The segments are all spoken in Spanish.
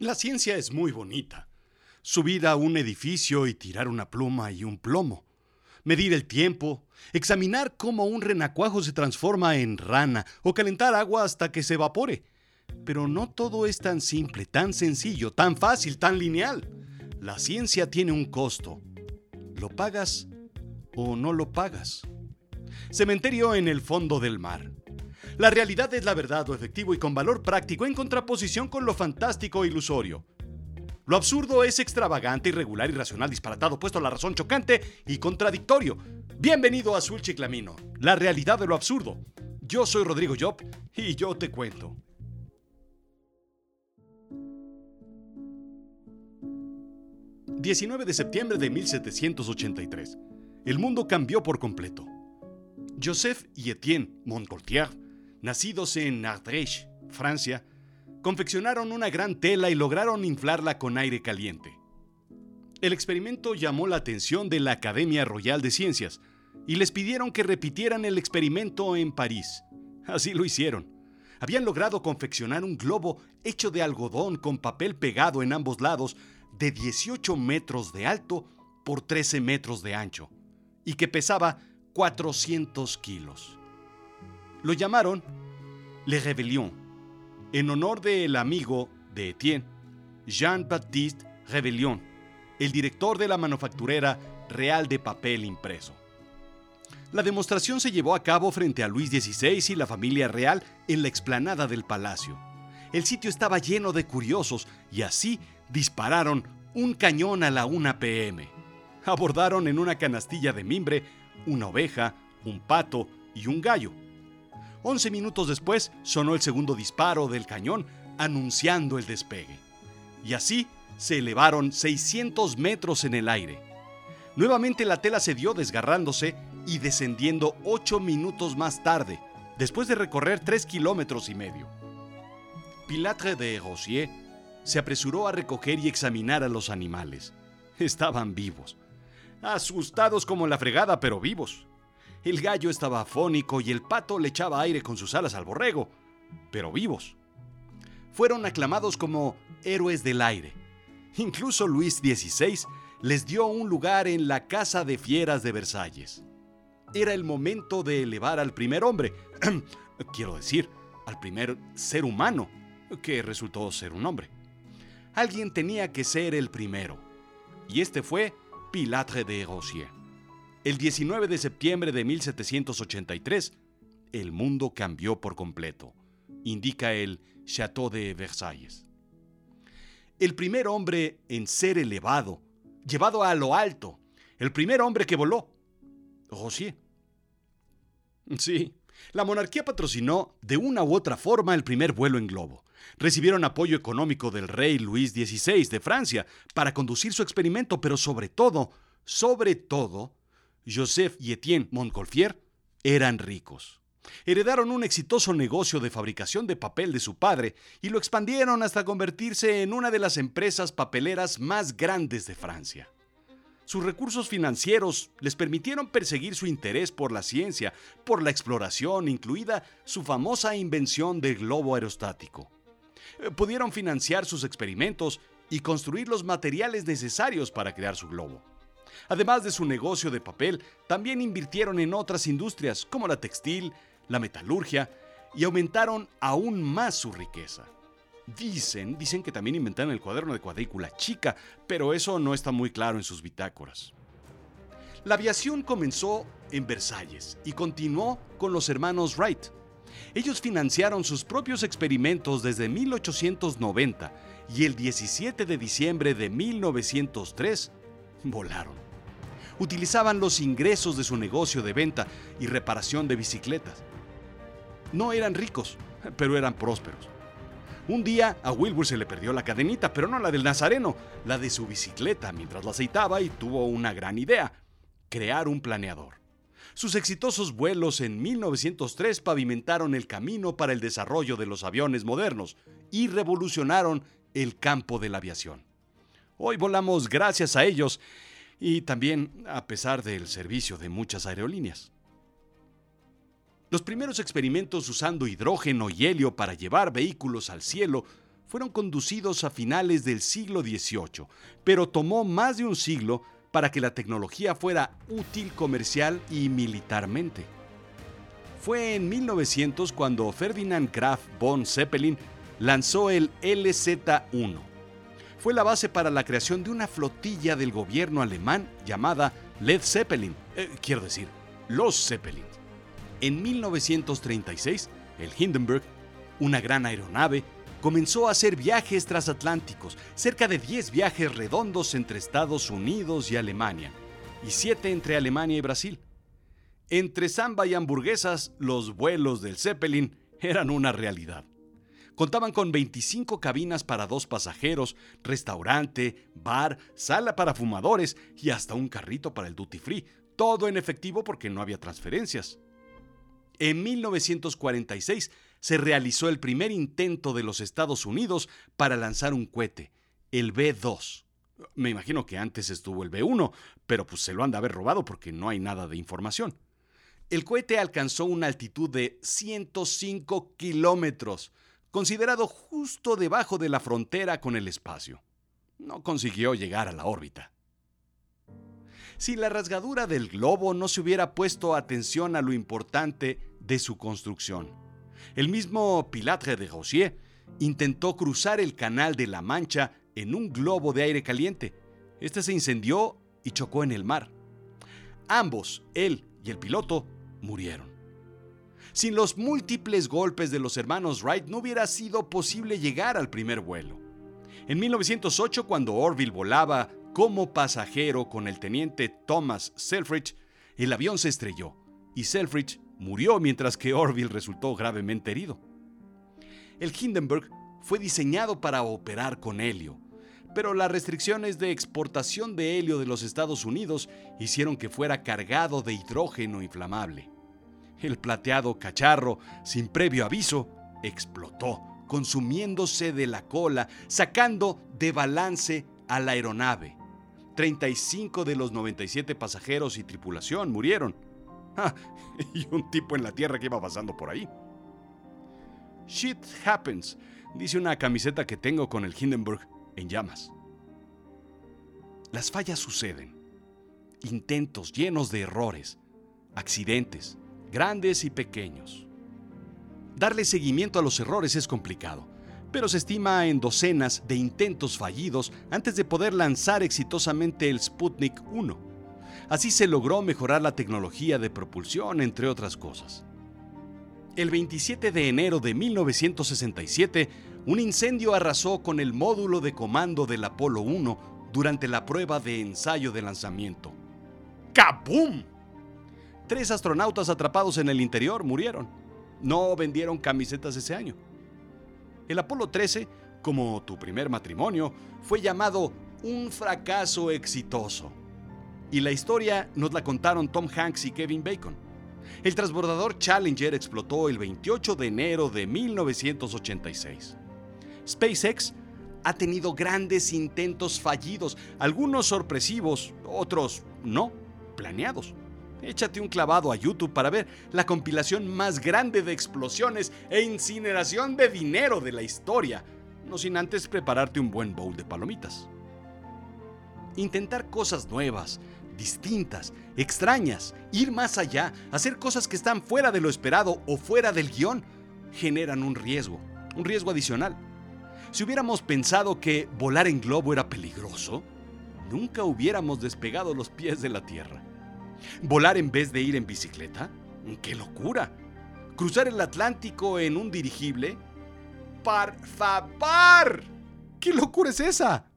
La ciencia es muy bonita. Subir a un edificio y tirar una pluma y un plomo. Medir el tiempo, examinar cómo un renacuajo se transforma en rana o calentar agua hasta que se evapore. Pero no todo es tan simple, tan sencillo, tan fácil, tan lineal. La ciencia tiene un costo. ¿Lo pagas o no lo pagas? Cementerio en el fondo del mar. La realidad es la verdad, lo efectivo y con valor práctico en contraposición con lo fantástico e ilusorio. Lo absurdo es extravagante, irregular, irracional, disparatado, puesto a la razón chocante y contradictorio. Bienvenido a Azul Chiclamino, la realidad de lo absurdo. Yo soy Rodrigo Job y yo te cuento. ...19 de septiembre de 1783... ...el mundo cambió por completo... ...Joseph y Etienne Montgolfier nacidos en Ardèche, Francia, confeccionaron una gran tela y lograron inflarla con aire caliente. El experimento llamó la atención de la Academia Royal de Ciencias y les pidieron que repitieran el experimento en París. Así lo hicieron. Habían logrado confeccionar un globo hecho de algodón con papel pegado en ambos lados de 18 metros de alto por 13 metros de ancho y que pesaba 400 kilos. Lo llamaron Le Rebellion, en honor del amigo de Etienne, Jean-Baptiste Rebellion, el director de la manufacturera real de papel impreso. La demostración se llevó a cabo frente a Luis XVI y la familia real en la explanada del palacio. El sitio estaba lleno de curiosos y así dispararon un cañón a la 1 pm. Abordaron en una canastilla de mimbre una oveja, un pato y un gallo. Once minutos después sonó el segundo disparo del cañón anunciando el despegue. Y así se elevaron 600 metros en el aire. Nuevamente la tela se dio desgarrándose y descendiendo ocho minutos más tarde, después de recorrer tres kilómetros y medio. Pilatre de Rossier se apresuró a recoger y examinar a los animales. Estaban vivos. Asustados como la fregada, pero vivos. El gallo estaba afónico y el pato le echaba aire con sus alas al borrego, pero vivos. Fueron aclamados como héroes del aire. Incluso Luis XVI les dio un lugar en la Casa de Fieras de Versalles. Era el momento de elevar al primer hombre, quiero decir, al primer ser humano, que resultó ser un hombre. Alguien tenía que ser el primero, y este fue Pilatre de Rossier. El 19 de septiembre de 1783, el mundo cambió por completo, indica el Château de Versalles. El primer hombre en ser elevado, llevado a lo alto, el primer hombre que voló, Rossier. Sí, la monarquía patrocinó de una u otra forma el primer vuelo en globo. Recibieron apoyo económico del rey Luis XVI de Francia para conducir su experimento, pero sobre todo, sobre todo, Joseph y Etienne Montgolfier eran ricos. Heredaron un exitoso negocio de fabricación de papel de su padre y lo expandieron hasta convertirse en una de las empresas papeleras más grandes de Francia. Sus recursos financieros les permitieron perseguir su interés por la ciencia, por la exploración, incluida su famosa invención del globo aerostático. Eh, pudieron financiar sus experimentos y construir los materiales necesarios para crear su globo. Además de su negocio de papel, también invirtieron en otras industrias como la textil, la metalurgia y aumentaron aún más su riqueza. Dicen, dicen que también inventaron el cuaderno de cuadrícula chica, pero eso no está muy claro en sus bitácoras. La aviación comenzó en Versalles y continuó con los hermanos Wright. Ellos financiaron sus propios experimentos desde 1890 y el 17 de diciembre de 1903 volaron utilizaban los ingresos de su negocio de venta y reparación de bicicletas. No eran ricos, pero eran prósperos. Un día a Wilbur se le perdió la cadenita, pero no la del Nazareno, la de su bicicleta mientras la aceitaba y tuvo una gran idea, crear un planeador. Sus exitosos vuelos en 1903 pavimentaron el camino para el desarrollo de los aviones modernos y revolucionaron el campo de la aviación. Hoy volamos gracias a ellos y también a pesar del servicio de muchas aerolíneas. Los primeros experimentos usando hidrógeno y helio para llevar vehículos al cielo fueron conducidos a finales del siglo XVIII, pero tomó más de un siglo para que la tecnología fuera útil comercial y militarmente. Fue en 1900 cuando Ferdinand Graf von Zeppelin lanzó el LZ-1. Fue la base para la creación de una flotilla del gobierno alemán llamada Led Zeppelin, eh, quiero decir, los Zeppelin. En 1936, el Hindenburg, una gran aeronave, comenzó a hacer viajes transatlánticos, cerca de 10 viajes redondos entre Estados Unidos y Alemania, y 7 entre Alemania y Brasil. Entre samba y hamburguesas, los vuelos del Zeppelin eran una realidad. Contaban con 25 cabinas para dos pasajeros, restaurante, bar, sala para fumadores y hasta un carrito para el duty free, todo en efectivo porque no había transferencias. En 1946 se realizó el primer intento de los Estados Unidos para lanzar un cohete, el B-2. Me imagino que antes estuvo el B-1, pero pues se lo han de haber robado porque no hay nada de información. El cohete alcanzó una altitud de 105 kilómetros, considerado justo debajo de la frontera con el espacio. No consiguió llegar a la órbita. Si la rasgadura del globo no se hubiera puesto atención a lo importante de su construcción. El mismo Pilatre de Rossier intentó cruzar el canal de la Mancha en un globo de aire caliente. Este se incendió y chocó en el mar. Ambos, él y el piloto, murieron. Sin los múltiples golpes de los hermanos Wright no hubiera sido posible llegar al primer vuelo. En 1908, cuando Orville volaba como pasajero con el teniente Thomas Selfridge, el avión se estrelló y Selfridge murió mientras que Orville resultó gravemente herido. El Hindenburg fue diseñado para operar con helio, pero las restricciones de exportación de helio de los Estados Unidos hicieron que fuera cargado de hidrógeno inflamable. El plateado cacharro, sin previo aviso, explotó, consumiéndose de la cola, sacando de balance a la aeronave. 35 de los 97 pasajeros y tripulación murieron. Ah, y un tipo en la tierra que iba pasando por ahí. Shit happens, dice una camiseta que tengo con el Hindenburg en llamas. Las fallas suceden. Intentos llenos de errores, accidentes, grandes y pequeños. Darle seguimiento a los errores es complicado, pero se estima en docenas de intentos fallidos antes de poder lanzar exitosamente el Sputnik 1. Así se logró mejorar la tecnología de propulsión, entre otras cosas. El 27 de enero de 1967, un incendio arrasó con el módulo de comando del Apolo 1 durante la prueba de ensayo de lanzamiento. ¡Kabum! Tres astronautas atrapados en el interior murieron. No vendieron camisetas ese año. El Apolo 13, como tu primer matrimonio, fue llamado un fracaso exitoso. Y la historia nos la contaron Tom Hanks y Kevin Bacon. El transbordador Challenger explotó el 28 de enero de 1986. SpaceX ha tenido grandes intentos fallidos, algunos sorpresivos, otros no, planeados. Échate un clavado a YouTube para ver la compilación más grande de explosiones e incineración de dinero de la historia, no sin antes prepararte un buen bowl de palomitas. Intentar cosas nuevas, distintas, extrañas, ir más allá, hacer cosas que están fuera de lo esperado o fuera del guion, generan un riesgo, un riesgo adicional. Si hubiéramos pensado que volar en globo era peligroso, nunca hubiéramos despegado los pies de la Tierra. ¿Volar en vez de ir en bicicleta? ¡Qué locura! ¿Cruzar el Atlántico en un dirigible? ¡Par favor! ¿Qué locura es esa?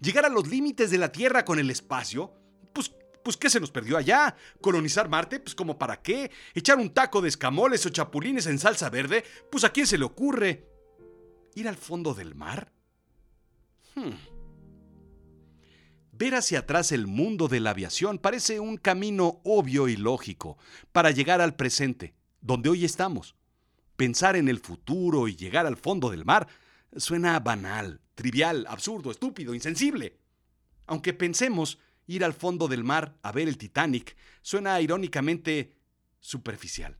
¿Llegar a los límites de la Tierra con el espacio? Pues, pues ¿qué se nos perdió allá? ¿Colonizar Marte? Pues como para qué? ¿Echar un taco de escamoles o chapulines en salsa verde? Pues a quién se le ocurre. ¿Ir al fondo del mar? Hmm. Ver hacia atrás el mundo de la aviación parece un camino obvio y lógico para llegar al presente, donde hoy estamos. Pensar en el futuro y llegar al fondo del mar suena banal, trivial, absurdo, estúpido, insensible. Aunque pensemos ir al fondo del mar a ver el Titanic, suena irónicamente superficial.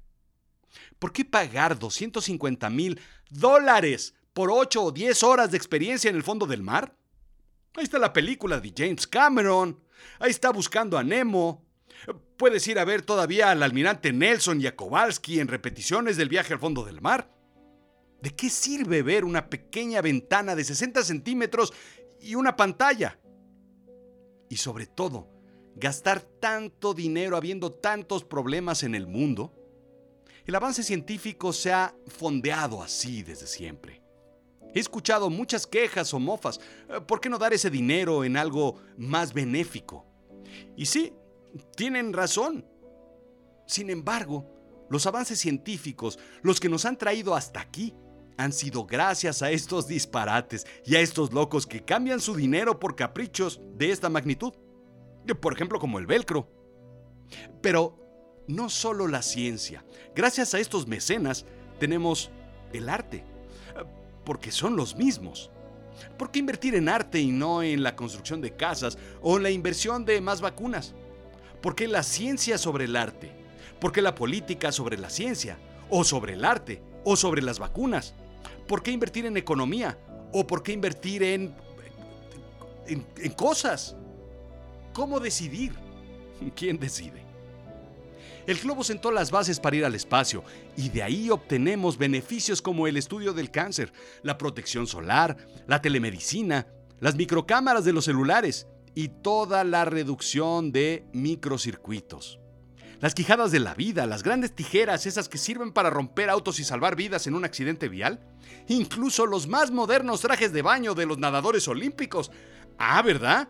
¿Por qué pagar 250 mil dólares por 8 o 10 horas de experiencia en el fondo del mar? Ahí está la película de James Cameron. Ahí está buscando a Nemo. Puedes ir a ver todavía al almirante Nelson y a Kowalski en repeticiones del viaje al fondo del mar. ¿De qué sirve ver una pequeña ventana de 60 centímetros y una pantalla? Y sobre todo, gastar tanto dinero habiendo tantos problemas en el mundo. El avance científico se ha fondeado así desde siempre. He escuchado muchas quejas o mofas. Eh, ¿Por qué no dar ese dinero en algo más benéfico? Y sí, tienen razón. Sin embargo, los avances científicos, los que nos han traído hasta aquí, han sido gracias a estos disparates y a estos locos que cambian su dinero por caprichos de esta magnitud. Por ejemplo, como el velcro. Pero no solo la ciencia. Gracias a estos mecenas tenemos el arte. Porque son los mismos. ¿Por qué invertir en arte y no en la construcción de casas o en la inversión de más vacunas? ¿Por qué la ciencia sobre el arte? ¿Por qué la política sobre la ciencia? ¿O sobre el arte? ¿O sobre las vacunas? ¿Por qué invertir en economía? ¿O por qué invertir en, en, en cosas? ¿Cómo decidir? ¿Quién decide? El globo sentó las bases para ir al espacio y de ahí obtenemos beneficios como el estudio del cáncer, la protección solar, la telemedicina, las microcámaras de los celulares y toda la reducción de microcircuitos. Las quijadas de la vida, las grandes tijeras, esas que sirven para romper autos y salvar vidas en un accidente vial, incluso los más modernos trajes de baño de los nadadores olímpicos. Ah, ¿verdad?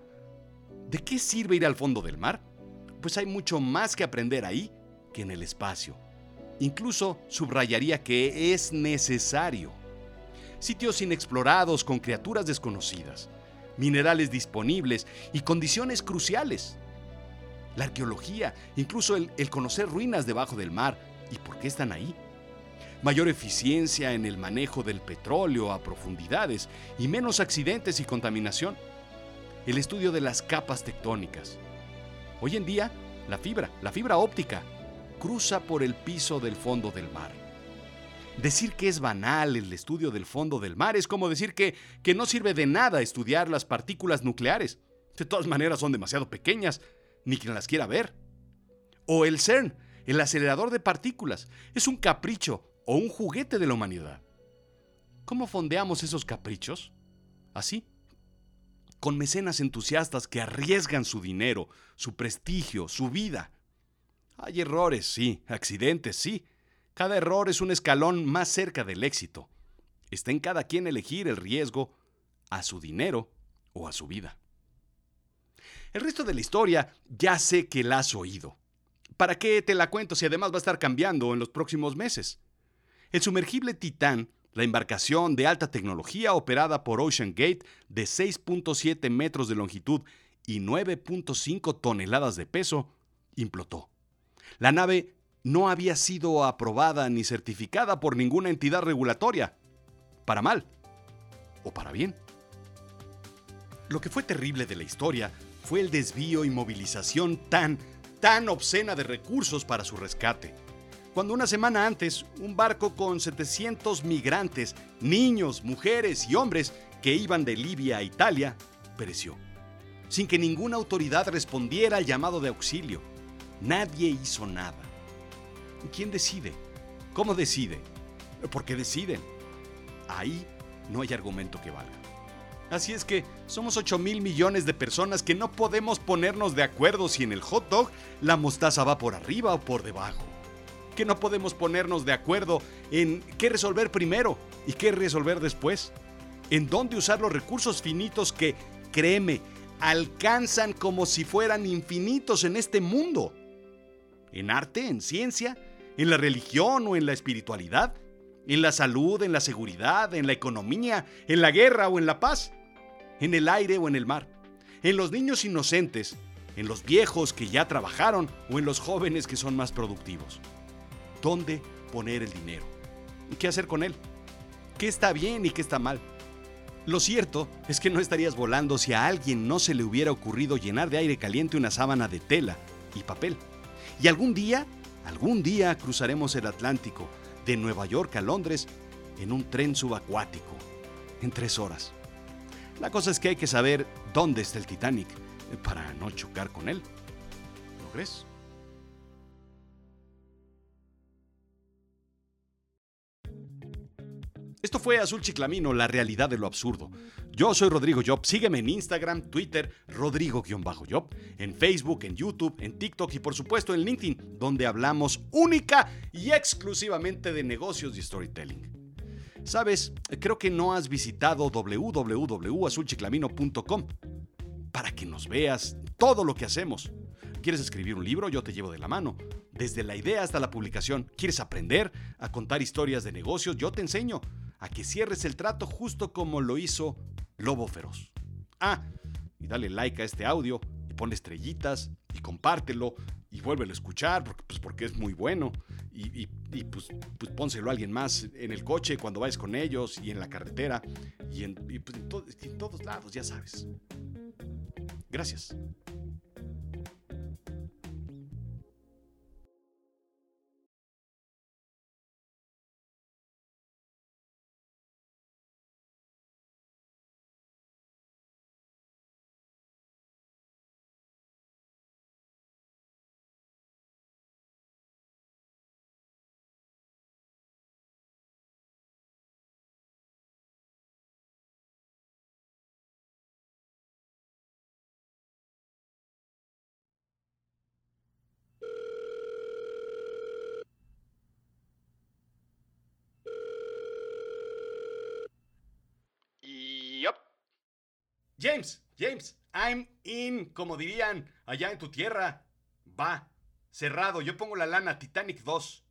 ¿De qué sirve ir al fondo del mar? Pues hay mucho más que aprender ahí que en el espacio. Incluso subrayaría que es necesario. Sitios inexplorados con criaturas desconocidas, minerales disponibles y condiciones cruciales. La arqueología, incluso el, el, conocer ruinas debajo del mar y por qué están ahí. Mayor eficiencia en el manejo del petróleo a profundidades y menos accidentes y contaminación el estudio de las capas tectónicas. Hoy en día, la fibra, la fibra óptica, cruza por el piso del fondo del mar. Decir que es banal el estudio del fondo del mar es como decir que, que no sirve de nada estudiar las partículas nucleares. De todas maneras son demasiado pequeñas, ni quien las quiera ver. O el CERN, el acelerador de partículas, es un capricho o un juguete de la humanidad. ¿Cómo fondeamos esos caprichos? Así, con mecenas entusiastas que arriesgan su dinero, su prestigio, su vida. Hay errores, sí, accidentes, sí. Cada error es un escalón más cerca del éxito. Está en cada quien elegir el riesgo a su dinero o a su vida. El resto de la historia ya sé que la has oído. ¿Para qué te la cuento si además va a estar cambiando en los próximos meses? El sumergible Titán la embarcación de alta tecnología operada por Ocean Gate de 6.7 metros de longitud y 9.5 toneladas de peso implotó. La nave no había sido aprobada ni certificada por ninguna entidad regulatoria, para mal o para bien. Lo que fue terrible de la historia fue el desvío y movilización tan, tan obscena de recursos para su rescate cuando una semana antes un barco con 700 migrantes, niños, mujeres y hombres que iban de Libia a Italia, pereció, sin que ninguna autoridad respondiera al llamado de auxilio. Nadie hizo nada. ¿Quién decide? ¿Cómo decide? ¿Por qué deciden? Ahí no hay argumento que valga. Así es que somos 8 mil millones de personas que no podemos ponernos de acuerdo si en el hot dog la mostaza va por arriba o por debajo que no podemos ponernos de acuerdo en qué resolver primero y qué resolver después. En dónde usar los recursos finitos que, créeme, alcanzan como si fueran infinitos en este mundo. En arte, en ciencia, en la religión o en la espiritualidad, en la salud, en la seguridad, en la economía, en la guerra o en la paz, en el aire o en el mar, en los niños inocentes, en los viejos que ya trabajaron o en los jóvenes que son más productivos dónde poner el dinero. ¿Y qué hacer con él? ¿Qué está bien y qué está mal? Lo cierto es que no estarías volando si a alguien no se le hubiera ocurrido llenar de aire caliente una sábana de tela y papel. Y algún día, algún día cruzaremos el Atlántico de Nueva York a Londres en un tren subacuático en tres horas. La cosa es que hay que saber dónde está el Titanic para no chocar con él. ¿Lo crees? Fue Azul Chiclamino, la realidad de lo absurdo. Yo soy Rodrigo Job. Sígueme en Instagram, Twitter, Rodrigo-Job, en Facebook, en YouTube, en TikTok y por supuesto en LinkedIn, donde hablamos única y exclusivamente de negocios y storytelling. Sabes, creo que no has visitado www.azulchiclamino.com para que nos veas todo lo que hacemos. ¿Quieres escribir un libro? Yo te llevo de la mano. Desde la idea hasta la publicación. ¿Quieres aprender a contar historias de negocios? Yo te enseño a que cierres el trato justo como lo hizo Lobo Feroz. Ah, y dale like a este audio y ponle estrellitas y compártelo y vuélvelo a escuchar porque, pues, porque es muy bueno. Y, pues, pues, pónselo a alguien más en el coche cuando vayas con ellos y en la carretera y en, pues, en todos lados, ya sabes. Gracias. James, James, I'm in, como dirían allá en tu tierra. Va, cerrado, yo pongo la lana Titanic 2.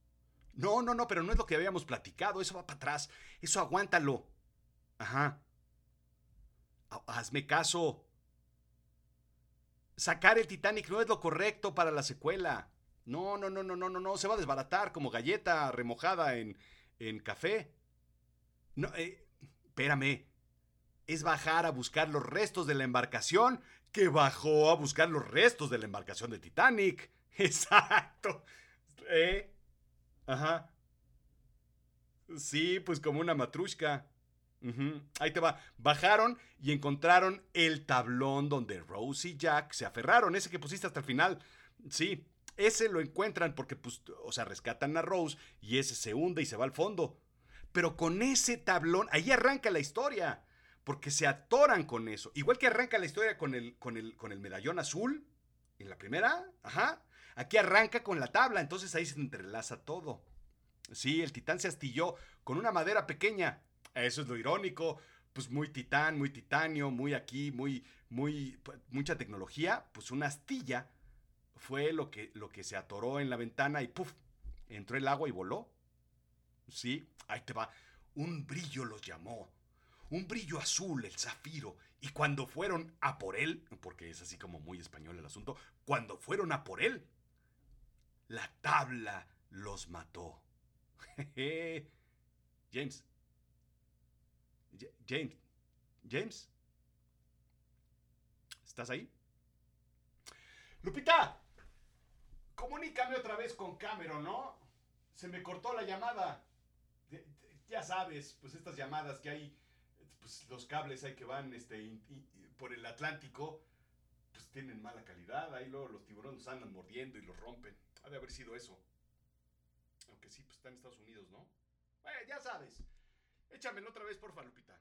No, no, no, pero no es lo que habíamos platicado, eso va para atrás, eso aguántalo. Ajá. Hazme caso. Sacar el Titanic no es lo correcto para la secuela. No, no, no, no, no, no, no, se va a desbaratar como galleta remojada en, en café. No, eh, espérame es bajar a buscar los restos de la embarcación que bajó a buscar los restos de la embarcación de Titanic. Exacto. ¿Eh? Ajá. Sí, pues como una matrushka. Ahí te va. Bajaron y encontraron el tablón donde Rose y Jack se aferraron. Ese que pusiste hasta el final. Sí, ese lo encuentran porque, pues, o sea, rescatan a Rose y ese se hunde y se va al fondo. Pero con ese tablón, ahí arranca la historia porque se atoran con eso. Igual que arranca la historia con el, con el, con el medallón azul, en la primera, ajá. Aquí arranca con la tabla, entonces ahí se entrelaza todo. Sí, el titán se astilló con una madera pequeña. Eso es lo irónico. Pues muy titán, muy titanio, muy aquí, muy, muy, mucha tecnología. Pues una astilla fue lo que, lo que se atoró en la ventana y ¡puf! Entró el agua y voló. Sí, ahí te va. Un brillo los llamó un brillo azul, el zafiro, y cuando fueron a por él, porque es así como muy español el asunto, cuando fueron a por él, la tabla los mató. James. James. James. ¿Estás ahí? Lupita, comunícame otra vez con Cameron, ¿no? Se me cortó la llamada. Ya sabes, pues estas llamadas que hay pues los cables ahí que van este, por el Atlántico, pues tienen mala calidad. Ahí luego los tiburones andan mordiendo y los rompen. Ha de haber sido eso. Aunque sí, pues está en Estados Unidos, ¿no? Ya sabes. Échamelo otra vez, porfa, Lupita.